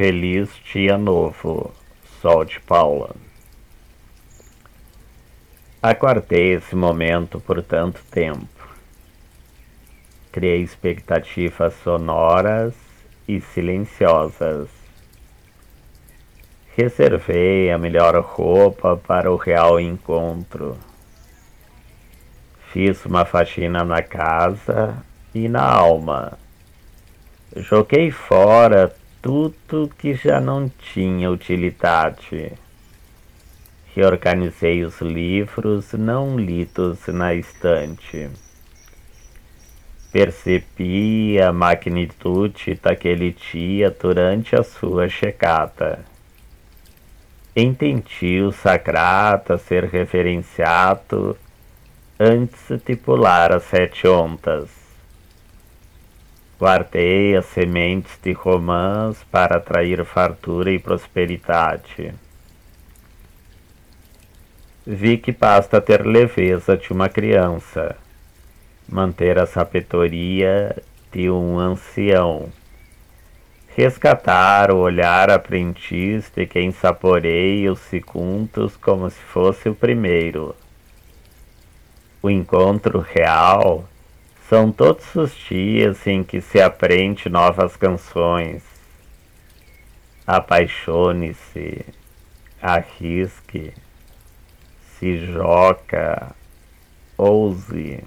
Feliz Dia Novo, Sol de Paula. Aguardei esse momento por tanto tempo. Criei expectativas sonoras e silenciosas. Reservei a melhor roupa para o real encontro. Fiz uma faxina na casa e na alma. Joguei fora tudo que já não tinha utilidade. Reorganizei os livros não lidos na estante. Percebi a magnitude daquele dia durante a sua chegada. Entendi o sagrado a ser referenciado antes de pular as sete ondas Guardei as sementes de romãs para atrair fartura e prosperidade. Vi que basta ter leveza de uma criança, manter a sabedoria de um ancião, resgatar o olhar aprendiz de quem saboreia os segundos como se fosse o primeiro. O encontro real são todos os dias em que se aprende novas canções. Apaixone-se, arrisque, se joga, ouse.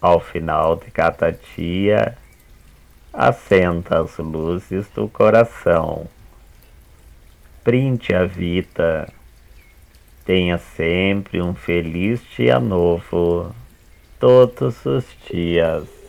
Ao final de cada dia, acenda as luzes do coração. Printe a vida. Tenha sempre um feliz dia novo todos os dias.